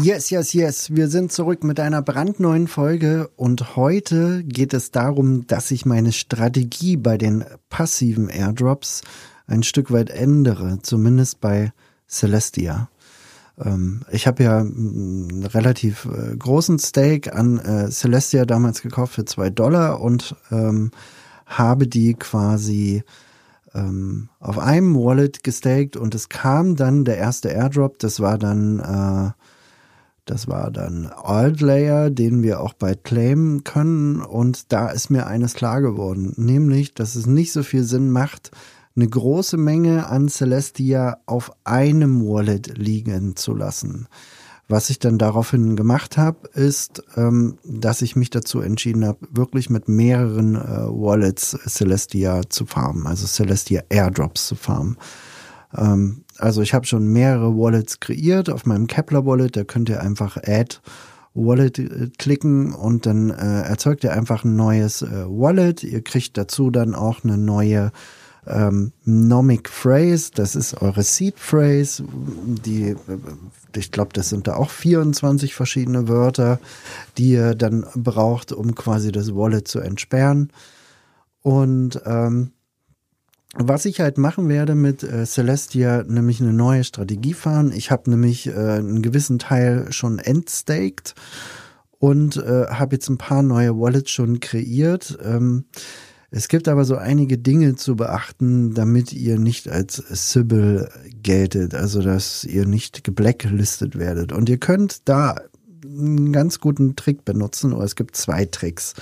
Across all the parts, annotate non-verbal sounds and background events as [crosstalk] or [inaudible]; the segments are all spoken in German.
Yes, yes, yes. Wir sind zurück mit einer brandneuen Folge und heute geht es darum, dass ich meine Strategie bei den passiven Airdrops ein Stück weit ändere, zumindest bei Celestia. Ähm, ich habe ja einen relativ äh, großen Stake an äh, Celestia damals gekauft für zwei Dollar und ähm, habe die quasi ähm, auf einem Wallet gestaked und es kam dann der erste Airdrop, das war dann äh, das war dann Altlayer, den wir auch bald claimen können. Und da ist mir eines klar geworden, nämlich, dass es nicht so viel Sinn macht, eine große Menge an Celestia auf einem Wallet liegen zu lassen. Was ich dann daraufhin gemacht habe, ist, ähm, dass ich mich dazu entschieden habe, wirklich mit mehreren äh, Wallets Celestia zu farmen, also Celestia Airdrops zu farmen. Ähm, also ich habe schon mehrere Wallets kreiert auf meinem Kepler Wallet. Da könnt ihr einfach Add Wallet äh, klicken und dann äh, erzeugt ihr einfach ein neues äh, Wallet. Ihr kriegt dazu dann auch eine neue ähm, Nomic Phrase. Das ist eure Seed Phrase. Die, äh, ich glaube, das sind da auch 24 verschiedene Wörter, die ihr dann braucht, um quasi das Wallet zu entsperren. Und ähm, was ich halt machen werde mit äh, Celestia, nämlich eine neue Strategie fahren. Ich habe nämlich äh, einen gewissen Teil schon entstaked und äh, habe jetzt ein paar neue Wallets schon kreiert. Ähm, es gibt aber so einige Dinge zu beachten, damit ihr nicht als Sybil geltet, also dass ihr nicht geblacklistet werdet. Und ihr könnt da einen ganz guten Trick benutzen, oder es gibt zwei Tricks.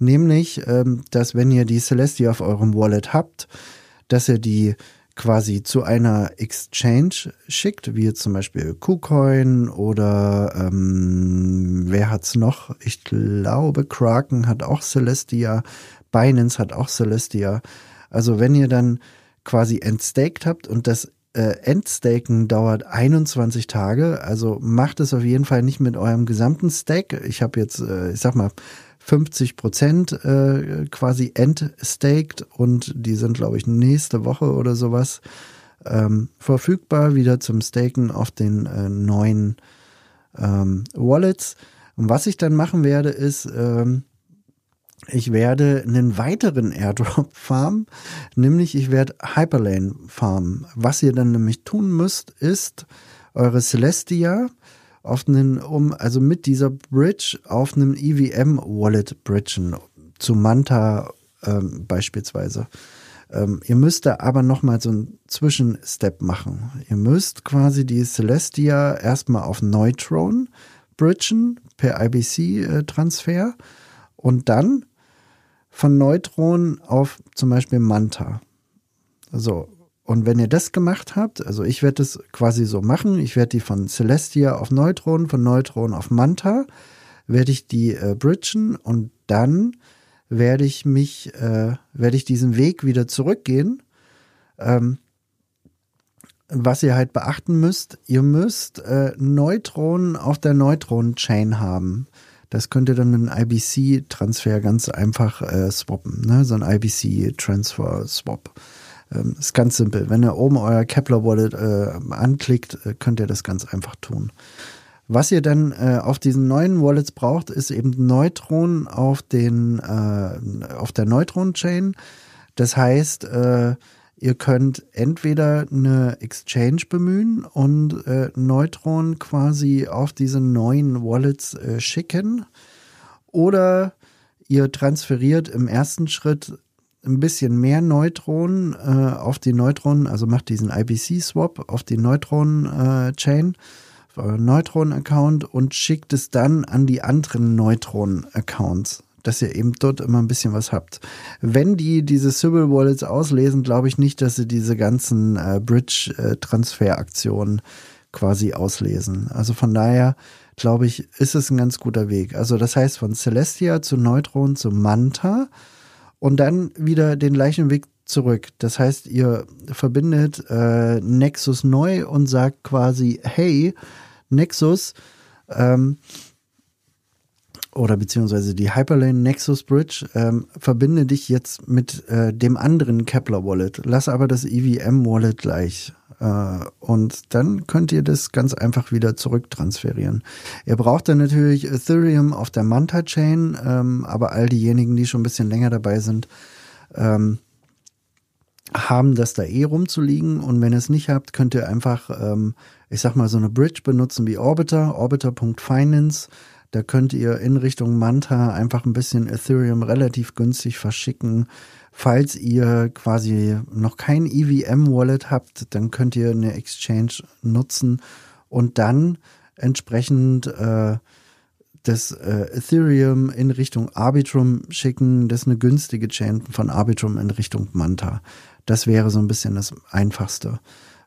Nämlich, ähm, dass wenn ihr die Celestia auf eurem Wallet habt, dass er die quasi zu einer Exchange schickt, wie zum Beispiel KuCoin oder ähm, wer hat's noch? Ich glaube, Kraken hat auch Celestia, Binance hat auch Celestia. Also wenn ihr dann quasi entstaked habt und das äh, Endstaken dauert 21 Tage, also macht es auf jeden Fall nicht mit eurem gesamten Stack. Ich habe jetzt, äh, ich sag mal, 50 Prozent äh, quasi entstaked und die sind, glaube ich, nächste Woche oder sowas ähm, verfügbar wieder zum Staken auf den äh, neuen ähm, Wallets. Und was ich dann machen werde, ist, ähm, ich werde einen weiteren Airdrop [laughs] farmen, nämlich ich werde Hyperlane farmen. Was ihr dann nämlich tun müsst, ist eure Celestia auf einen, um, also mit dieser Bridge auf einem EVM-Wallet bridgen, zu Manta ähm, beispielsweise. Ähm, ihr müsst da aber nochmal so einen Zwischenstep machen. Ihr müsst quasi die Celestia erstmal auf Neutron bridgen per IBC-Transfer äh, und dann von Neutron auf zum Beispiel Manta. So, und wenn ihr das gemacht habt, also ich werde das quasi so machen, ich werde die von Celestia auf Neutron, von Neutron auf Manta, werde ich die äh, bridgen und dann werde ich mich, äh, werde ich diesen Weg wieder zurückgehen. Ähm, was ihr halt beachten müsst, ihr müsst äh, Neutronen auf der Neutron-Chain haben. Das könnt ihr dann mit einem IBC-Transfer ganz einfach äh, swappen, ne? so ein IBC-Transfer-Swap. Ähm, ist ganz simpel. Wenn ihr oben euer Kepler Wallet äh, anklickt, äh, könnt ihr das ganz einfach tun. Was ihr dann äh, auf diesen neuen Wallets braucht, ist eben Neutron auf den äh, auf der Neutron Chain. Das heißt, äh, ihr könnt entweder eine Exchange bemühen und äh, Neutron quasi auf diese neuen Wallets äh, schicken oder ihr transferiert im ersten Schritt ein bisschen mehr Neutronen äh, auf die Neutronen, also macht diesen IBC-Swap auf die Neutron-Chain, äh, Neutron-Account und schickt es dann an die anderen Neutron-Accounts, dass ihr eben dort immer ein bisschen was habt. Wenn die diese Sybil Wallets auslesen, glaube ich nicht, dass sie diese ganzen äh, Bridge-Transfer-Aktionen quasi auslesen. Also von daher, glaube ich, ist es ein ganz guter Weg. Also das heißt von Celestia zu Neutron zu Manta und dann wieder den gleichen Weg zurück. Das heißt, ihr verbindet äh, Nexus neu und sagt quasi, hey, Nexus, ähm, oder beziehungsweise die Hyperlane Nexus Bridge, ähm, verbinde dich jetzt mit äh, dem anderen Kepler Wallet. Lass aber das EVM Wallet gleich. Äh, und dann könnt ihr das ganz einfach wieder zurücktransferieren. Ihr braucht dann natürlich Ethereum auf der Manta Chain, ähm, aber all diejenigen, die schon ein bisschen länger dabei sind, ähm, haben das da eh rumzuliegen. Und wenn ihr es nicht habt, könnt ihr einfach, ähm, ich sag mal, so eine Bridge benutzen wie Orbiter, orbiter.finance. Da könnt ihr in Richtung Manta einfach ein bisschen Ethereum relativ günstig verschicken. Falls ihr quasi noch kein EVM-Wallet habt, dann könnt ihr eine Exchange nutzen und dann entsprechend äh, das äh, Ethereum in Richtung Arbitrum schicken. Das ist eine günstige Chain von Arbitrum in Richtung Manta. Das wäre so ein bisschen das Einfachste.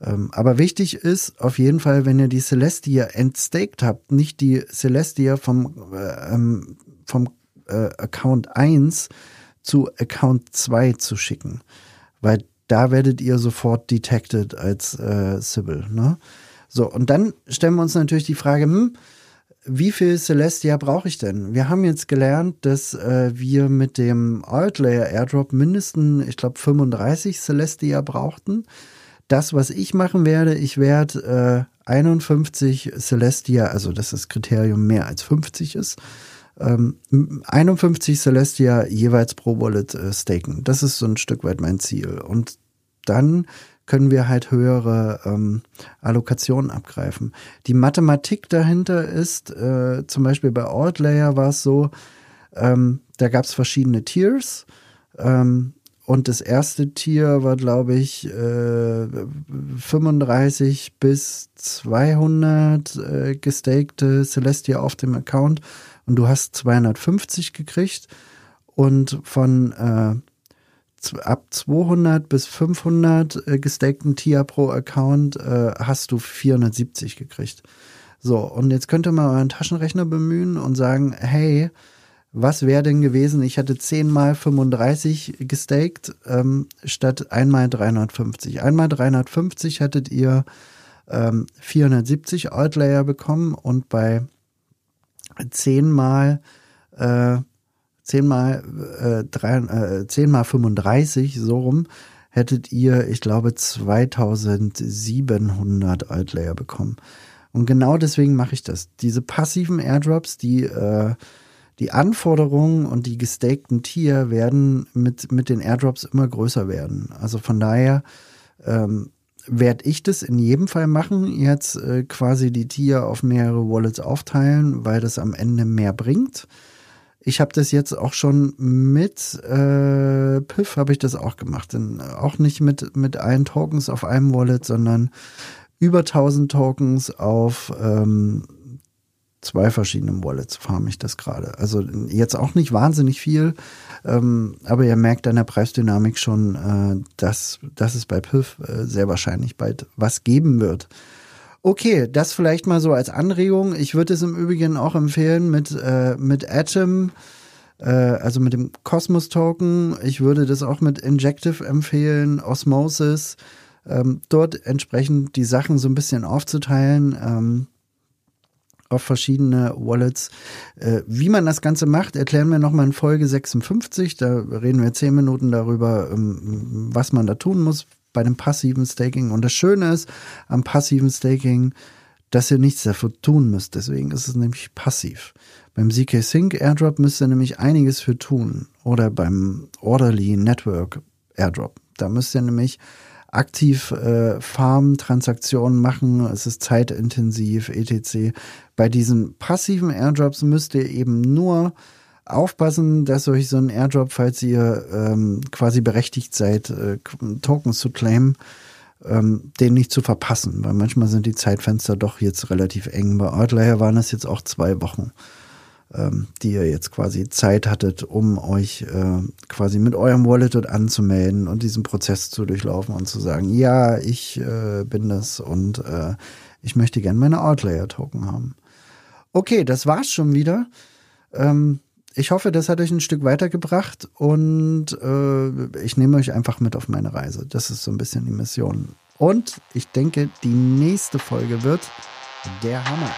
Ähm, aber wichtig ist auf jeden Fall, wenn ihr die Celestia entstaked habt, nicht die Celestia vom, äh, ähm, vom äh, Account 1 zu Account 2 zu schicken. Weil da werdet ihr sofort detected als äh, Sybil. Ne? So, und dann stellen wir uns natürlich die Frage, hm, wie viel Celestia brauche ich denn? Wir haben jetzt gelernt, dass äh, wir mit dem Altlayer Airdrop mindestens, ich glaube, 35 Celestia brauchten. Das, was ich machen werde, ich werde äh, 51 Celestia, also dass das Kriterium mehr als 50 ist, ähm, 51 Celestia jeweils pro Wallet äh, staken. Das ist so ein Stück weit mein Ziel. Und dann können wir halt höhere ähm, Allokationen abgreifen. Die Mathematik dahinter ist, äh, zum Beispiel bei Altlayer war es so, ähm, da gab es verschiedene Tiers. Ähm, und das erste Tier war, glaube ich, äh, 35 bis 200 äh, gestakte Celestia auf dem Account. Und du hast 250 gekriegt. Und von äh, ab 200 bis 500 äh, gestakten TIA pro Account äh, hast du 470 gekriegt. So, und jetzt könnt ihr mal euren Taschenrechner bemühen und sagen, hey, was wäre denn gewesen, ich hätte 10 mal 35 gestaked, ähm, statt einmal 350. Einmal 350 hättet ihr ähm, 470 Outlayer bekommen und bei 10 mal äh, 10 mal, äh, 3, äh, 10 mal 35, so rum, hättet ihr, ich glaube, 2700 Outlayer bekommen. Und genau deswegen mache ich das. Diese passiven Airdrops, die, äh, die Anforderungen und die gestakten Tier werden mit, mit den Airdrops immer größer werden. Also von daher ähm, werde ich das in jedem Fall machen, jetzt äh, quasi die Tier auf mehrere Wallets aufteilen, weil das am Ende mehr bringt. Ich habe das jetzt auch schon mit äh, Piff habe ich das auch gemacht. Denn auch nicht mit, mit allen Tokens auf einem Wallet, sondern über 1000 Tokens auf ähm, zwei verschiedenen Wallets farm ich das gerade. Also jetzt auch nicht wahnsinnig viel, ähm, aber ihr merkt an der Preisdynamik schon, äh, dass, dass es bei Piff äh, sehr wahrscheinlich bald was geben wird. Okay, das vielleicht mal so als Anregung. Ich würde es im Übrigen auch empfehlen mit, äh, mit Atom, äh, also mit dem Cosmos Token. Ich würde das auch mit Injective empfehlen, Osmosis. Ähm, dort entsprechend die Sachen so ein bisschen aufzuteilen. Ähm, auf verschiedene Wallets. Äh, wie man das Ganze macht, erklären wir nochmal in Folge 56. Da reden wir zehn Minuten darüber, ähm, was man da tun muss, bei dem passiven Staking. Und das Schöne ist am passiven Staking, dass ihr nichts dafür tun müsst. Deswegen ist es nämlich passiv. Beim ZK Sync Airdrop müsst ihr nämlich einiges für tun. Oder beim Orderly Network Airdrop. Da müsst ihr nämlich aktiv äh, Farm-Transaktionen machen. Es ist zeitintensiv, etc. Bei diesen passiven Airdrops müsst ihr eben nur aufpassen, dass euch so ein Airdrop, falls ihr ähm, quasi berechtigt seid, äh, Tokens zu claimen, ähm, den nicht zu verpassen, weil manchmal sind die Zeitfenster doch jetzt relativ eng. Bei Outlier waren es jetzt auch zwei Wochen, die ihr jetzt quasi Zeit hattet, um euch äh, quasi mit eurem Wallet dort anzumelden und diesen Prozess zu durchlaufen und zu sagen, ja, ich äh, bin das und äh, ich möchte gerne meine Outlayer-Token haben. Okay, das war's schon wieder. Ähm, ich hoffe, das hat euch ein Stück weitergebracht und äh, ich nehme euch einfach mit auf meine Reise. Das ist so ein bisschen die Mission. Und ich denke, die nächste Folge wird der Hammer.